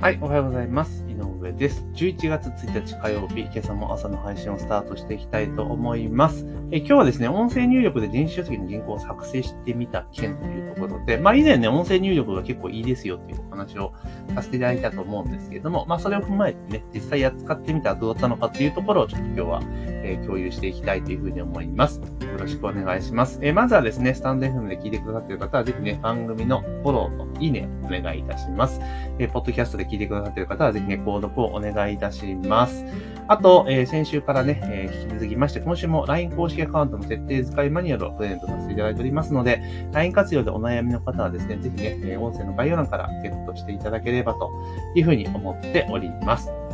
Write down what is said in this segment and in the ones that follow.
はい、おはようございます。井上です。11月1日火曜日、今朝も朝の配信をスタートしていきたいと思います。え今日はですね、音声入力で電子書籍の原稿を作成してみた件というところで、まあ以前ね、音声入力が結構いいですよっていうお話をさせていただいたと思うんですけれども、まあそれを踏まえてね、実際や使ってみたらどうだったのかっていうところをちょっと今日は、えー共有していきたいというふうに思います。よろしくお願いします。えーまずはですね、スタンド FM で聞いてくださっている方は、ぜひね、番組のフォローといいねお願いいたします。えーポッドキャストで聞いてくださっている方は、ぜひね、購読をお願いいたします。あと、えー先週からね、えー引き続きまして、今週も LINE 公式アカウントの設定使いマニュアルをプレゼントさせていただいておりますので、LINE 活用でお悩みの方はですね、ぜひね、え音声の概要欄からゲットしていただければというふうに思っております。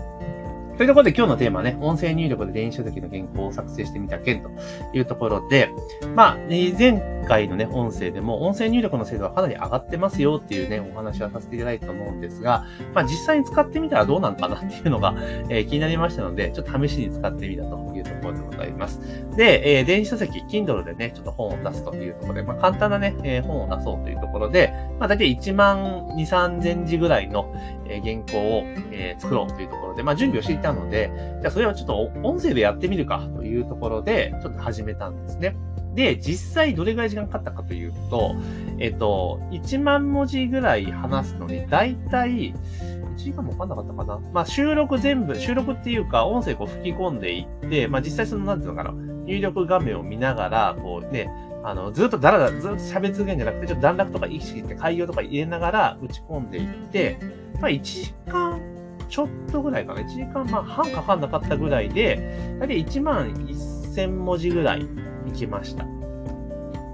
というところで今日のテーマはね、音声入力で電子書籍の原稿を作成してみた件というところで、まあ、前回のね、音声でも音声入力の精度はかなり上がってますよっていうね、お話はさせていただいたと思うんですが、まあ実際に使ってみたらどうなのかなっていうのが、えー気になりましたので、ちょっと試しに使ってみたというところでございます。で、えー電子書籍、Kindle でね、ちょっと本を出すというところで、まあ簡単なね、えー本を出そうというところで、まあ大体1万2、3000字ぐらいの、えー原稿を、えー作ろうというところで、まあ準備をしていたので、じゃあそれをちょっと音声でやってみるかというところで、ちょっと始めたんですね。で、実際どれぐらい時間かかったかというと、えっと、1万文字ぐらい話すのに、だいたい、1時間もかかんなかったかな。まあ収録全部、収録っていうか音声こう吹き込んでいって、まあ実際その、なんていうのかな、入力画面を見ながら、こうね、あの、ずっとだらだら、ずっと喋り続けるんじゃなくて、ちょっと段落とか意識して開業とか入れながら打ち込んでいって、まあ1時間ちょっとぐらいかな。1時間まあ半かかんなかったぐらいで、やはり1万1000文字ぐらい行きました。い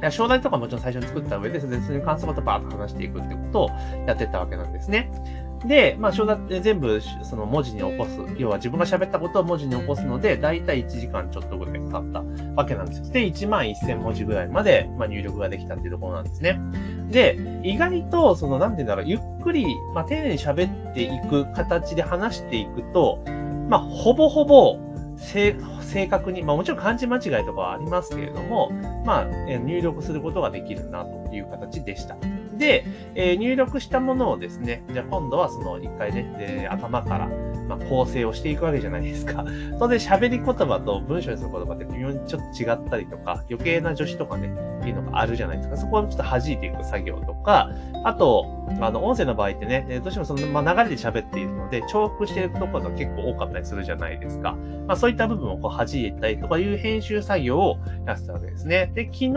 や商談とかもちろん最初に作った上で、それでそれに関することをバーッと話していくってことをやってたわけなんですね。で、まあ、商題って全部、その文字に起こす。要は自分が喋ったことを文字に起こすので、だいたい1時間ちょっとぐらいかかったわけなんですよ。で、1万1000文字ぐらいまで、まあ、入力ができたっていうところなんですね。で、意外と、その、なんて言うんだろう、ゆっくり、まあ、丁寧に喋っていく形で話していくと、まあ、ほぼほぼ、正正確に、まあもちろん漢字間違いとかはありますけれども、まあ、えー入力することができるなという形でした。で、えー入力したものをですね、じゃあ今度はその一回ね、で頭から、まあ、構成をしていくわけじゃないですか。当然喋り言葉と文章にする言葉って微妙にちょっと違ったりとか、余計な助詞とかね、っていうのがあるじゃないですか。そこをちょっと弾いていく作業とか、あと、あの、音声の場合ってね、どうしてもその、まあ、流れで喋っているので、重複しているところが結構多かったりするじゃないですか。まあ、そういった部分をこう弾いたりとかいう編集作業をやってたわけですね。で、昨日、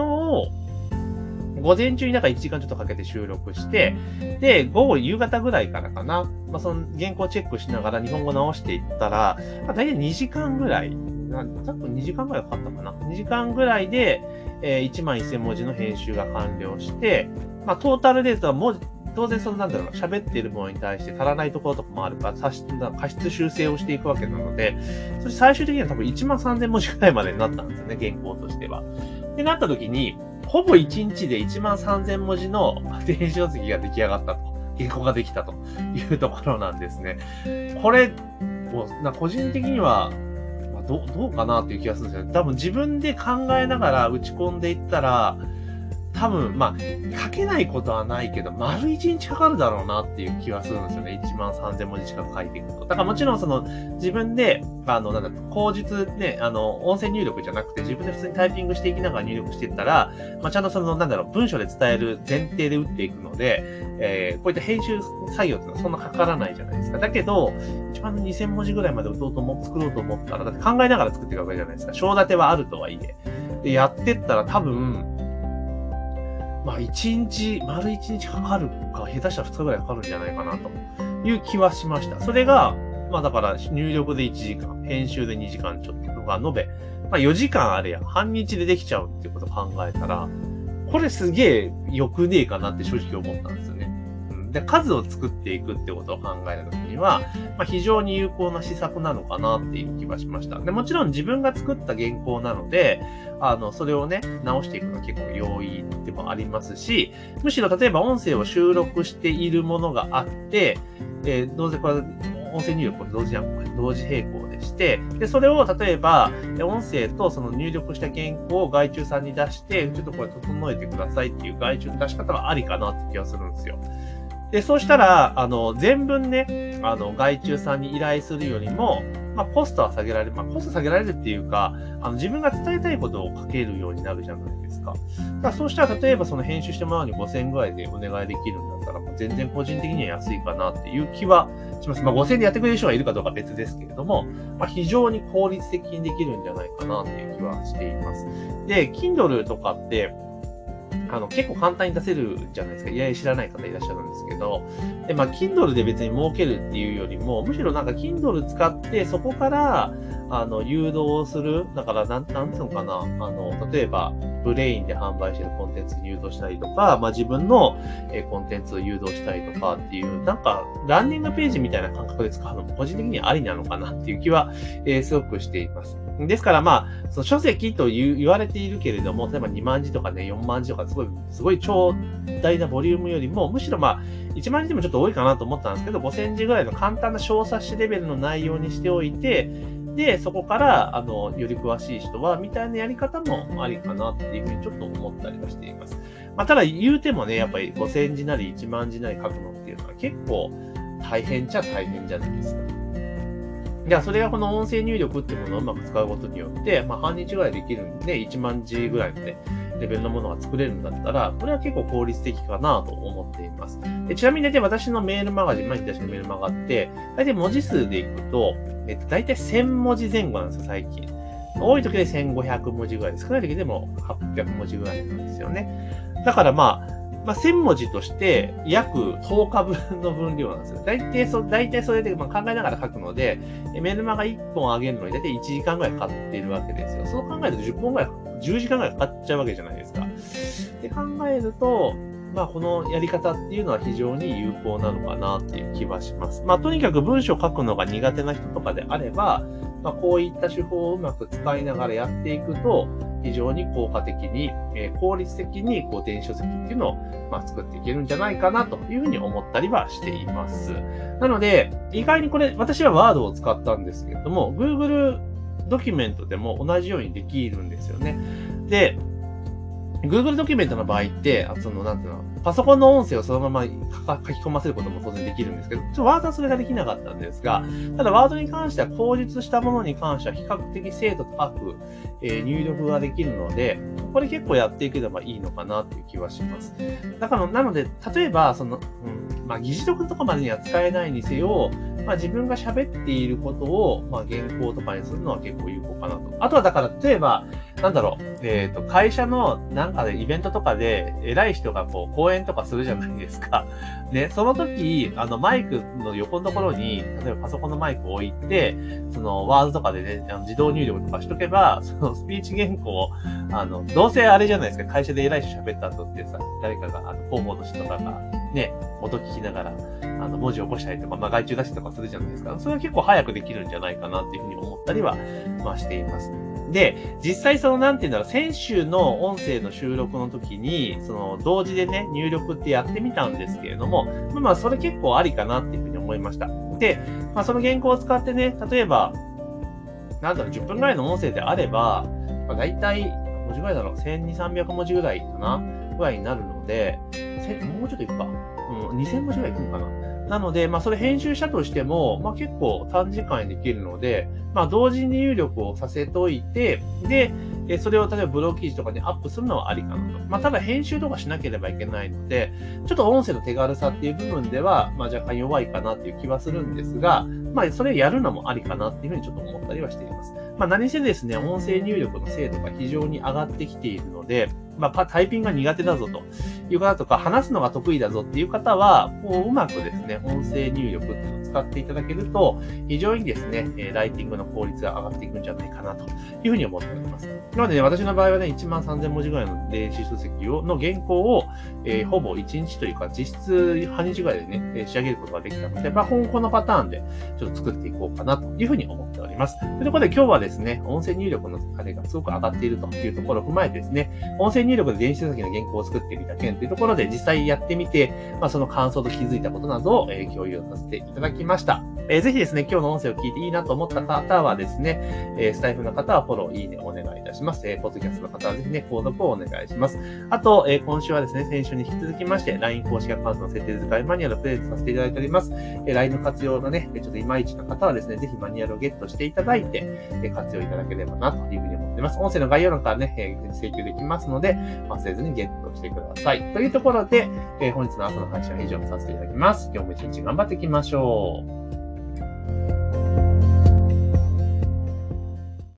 午前中になんか1時間ちょっとかけて収録して、で、午後夕方ぐらいからかな、まあ、その原稿チェックしながら日本語直していったら、まあ、大体2時間ぐらい、な多分2時間ぐらいかかったかな。2時間ぐらいで、えー1万1000文字の編集が完了して、まあ、トータルデータは文字、当然そのなんだろう、喋っているものに対して足らないところとかもあるから、過失過失修正をしていくわけなので、それ最終的には多分1万3000文字くらいまでになったんですよね、原稿としては。で、なった時に、ほぼ1日で1万3000文字の電子書籍が出来上がったと。原稿ができたというところなんですね。これ、もうな個人的には、まあどうどうかなという気がするんですよね。多分自分で考えながら打ち込んでいったら、多分、まあ、書けないことはないけど、丸一日かかるだろうなっていう気はするんですよね。1万3000文字近く書いていくと。だからもちろんその、自分で、あの、なんだ、口述ね、あの、音声入力じゃなくて、自分で普通にタイピングしていきながら入力していったら、まあ、ちゃんとその、なんだろう、文章で伝える前提で打っていくので、えー、こういった編集作業っていうのはそんなかからないじゃないですか。だけど、一番2000文字ぐらいまで打とうと思作ろうと思ったら、だって考えながら作っていくわけじゃないですか。章立てはあるとはいえ。で、やってったら多分、まあ、1日、丸1日かかるか、下手したら2日ぐらいかかるんじゃないかなという気はしました。それが、まあだから入力で1時間、編集で2時間ちょっとが延べ、まあ4時間あれや、半日でできちゃうっていうことを考えたら、これすげえ良くねえかなって正直思ったんです。で、数を作っていくってことを考えたときには、まあ、非常に有効な施策なのかなっていう気はしました。で、もちろん自分が作った原稿なので、あの、それをね、直していくのは結構容易でもありますし、むしろ例えば音声を収録しているものがあって、えーどうせこれ、音声入力これ同時じゃん、同時並行でして、で、それを例えば、音声とその入力した原稿を外注さんに出して、ちょっとこれ整えてくださいっていう外注の出し方はありかなって気がするんですよ。で、そうしたら、あの、全文ね、あの、外注さんに依頼するよりも、まあ、コストは下げられる。まあ、コスト下げられるっていうか、あの、自分が伝えたいことを書けるようになるじゃないですか。だそうしたら、例えばその編集してもらうに5000円ぐらいでお願いできるんだったら、もう全然個人的には安いかなっていう気はします。まあ、5000円でやってくれる人がいるかどうかは別ですけれども、まあ、非常に効率的にできるんじゃないかなっていう気はしています。で、Kindle とかって、あの、結構簡単に出せるじゃないですか。いやいや知らない方いらっしゃるんですけど。で、まあ、Kindle で別に儲けるっていうよりも、むしろなんか Kindle 使ってそこから、あの、誘導する。だから、なん、なんつうのかな。あの、例えば、ブレインで販売してるコンテンツに誘導したりとか、まあ、自分の、えコンテンツを誘導したりとかっていう、なんか、ランニングページみたいな感覚で使うのも個人的にありなのかなっていう気は、えー、すごくしています。ですからまあ、その書籍と言われているけれども、例えば2万字とかね、4万字とか、すごい、すごい超大なボリュームよりも、むしろまあ、1万字でもちょっと多いかなと思ったんですけど、5000字ぐらいの簡単な小冊子レベルの内容にしておいて、そこから、あの、より詳しい人は、みたいなやり方もありかなっていうふうにちょっと思ったりはしています。まあ、ただ言うてもね、やっぱり5000字なり1万字なり書くのっていうのは結構大変っちゃ大変じゃないですか。じゃあ、それがこの音声入力っていうものをうまく使うことによって、まあ、半日ぐらいできるんで、1万字ぐらいのね、レベルのものが作れるんだったら、これは結構効率的かなと思っています。でちなみにね、私のメールマガジン、毎日出してメールマガって、大体文字数でいくと、えっと、大体1000文字前後なんですよ、最近。多い時で1500文字ぐらいで、少ない時でも800文字ぐらいなんですよね。だからまあ、まあ、1000文字として約10日分の分量なんですよ。大体そ、大体それでま考えながら書くので、メルマガ1本上げるのに大体1時間ぐらいかかっているわけですよ。そう考えると10本ぐらい、10時間ぐらいかかっちゃうわけじゃないですか。って考えると、まあ、このやり方っていうのは非常に有効なのかなっていう気はします。まあ、とにかく文章を書くのが苦手な人とかであれば、まあ、こういった手法をうまく使いながらやっていくと、非常に効果的に、え、効率的にこう電子書籍っていうのを、ま、作っていけるんじゃないかなというふうに思ったりはしています。なので、意外にこれ、私はワードを使ったんですけれども、Google ドキュメントでも同じようにできるんですよね。で、Google ドキュメントの場合って、あその、なんていうの、パソコンの音声をそのまま書き込ませることも当然できるんですけど、ちょっとワードはそれができなかったんですが、ただワードに関しては、口述したものに関しては比較的精度高く、えー、入力ができるので、これ結構やっていければいいのかなっていう気はします。だから、なので、例えば、その、うん、まあ、議事録とかまでには使えないにせよ、まあ、自分が喋っていることを、まあ、原稿とかにするのは結構有効かなと。あとはだから、例えば、なんだろう、えっ、ー、と、会社のなんかでイベントとかで偉い人がこう講演とかするじゃないですか。で、その時、あのマイクの横のところに、例えばパソコンのマイクを置いて、そのワードとかでね、あの自動入力とかしとけば、そのスピーチ原稿、あの、どうせあれじゃないですか、会社で偉い人喋った後ってさ、誰かが、あの、広報の人とかが、ね、音聞きながら、あの、文字起こしたりとか、まあ、外注出したりとかするじゃないですか。それは結構早くできるんじゃないかなっていうふうに思ったりは、まあ、しています。で、実際その、なんて言うんだろう、先週の音声の収録の時に、その、同時でね、入力ってやってみたんですけれども、まあま、それ結構ありかなっていうふうに思いました。で、まあ、その原稿を使ってね、例えば、なんだろう、10分ぐらいの音声であれば、まあ、大体、文字ぐらいだろう、1200、300文字ぐらいかな、ぐらいになるのので、もうちょっといくか。うん、2000文字ぐらいいくのかな。なので、まあ、それ編集したとしても、まあ、結構短時間にできるので、まあ、同時に入力をさせといて、で、それを例えばブログ記事とかにアップするのはありかなと。まあ、ただ編集とかしなければいけないので、ちょっと音声の手軽さっていう部分では、まあ、若干弱いかなっていう気はするんですが、まあ、それやるのもありかなっていうふうにちょっと思ったりはしています。まあ、何せですね、音声入力の精度が非常に上がってきているので、まあ、タイピングが苦手だぞという方とか、話すのが得意だぞっていう方は、こう、うまくですね、音声入力っていうのを使っていただけると、非常にですね、ライティングの効率が上がっていくんじゃないかなというふうに思っております。なのでね、私の場合はね、1万3000文字ぐらいの電子書籍を、の原稿を、えー、ほぼ1日というか、実質半日ぐらいでね、仕上げることができたので、まあ、今後のパターンでちょっと作っていこうかなというふうに思っております。ということで今日はですね、音声入力のあれがすごく上がっているというところを踏まえてですね、音声入力で電子書籍の原稿を作ってみた件というところで実際やってみて、まあ、その感想と気づいたことなどを、えー、共有させていただきました。えー、ぜひですね、今日の音声を聞いていいなと思った方はですね、えー、スタイフの方はフォロー、いいねお願いいたします。えー、ポッドキャストの方はぜひね、購読をお願いします。あと、えー、今週はですね、先週に引き続きまして、LINE 公式アカウントの設定使いマニュアルをプレゼントさせていただいております。えー、LINE の活用のね、ちょっといまいちな方はですね、ぜひマニュアルをゲットしていただいて、えー、活用いただければなというふうに思っています。音声の概要欄からね、えー、請求できますので、忘れずにゲットしてください。というところで、えー、本日の朝の配信は以上にさせていただきます。今日も一日頑張っていきましょう。all.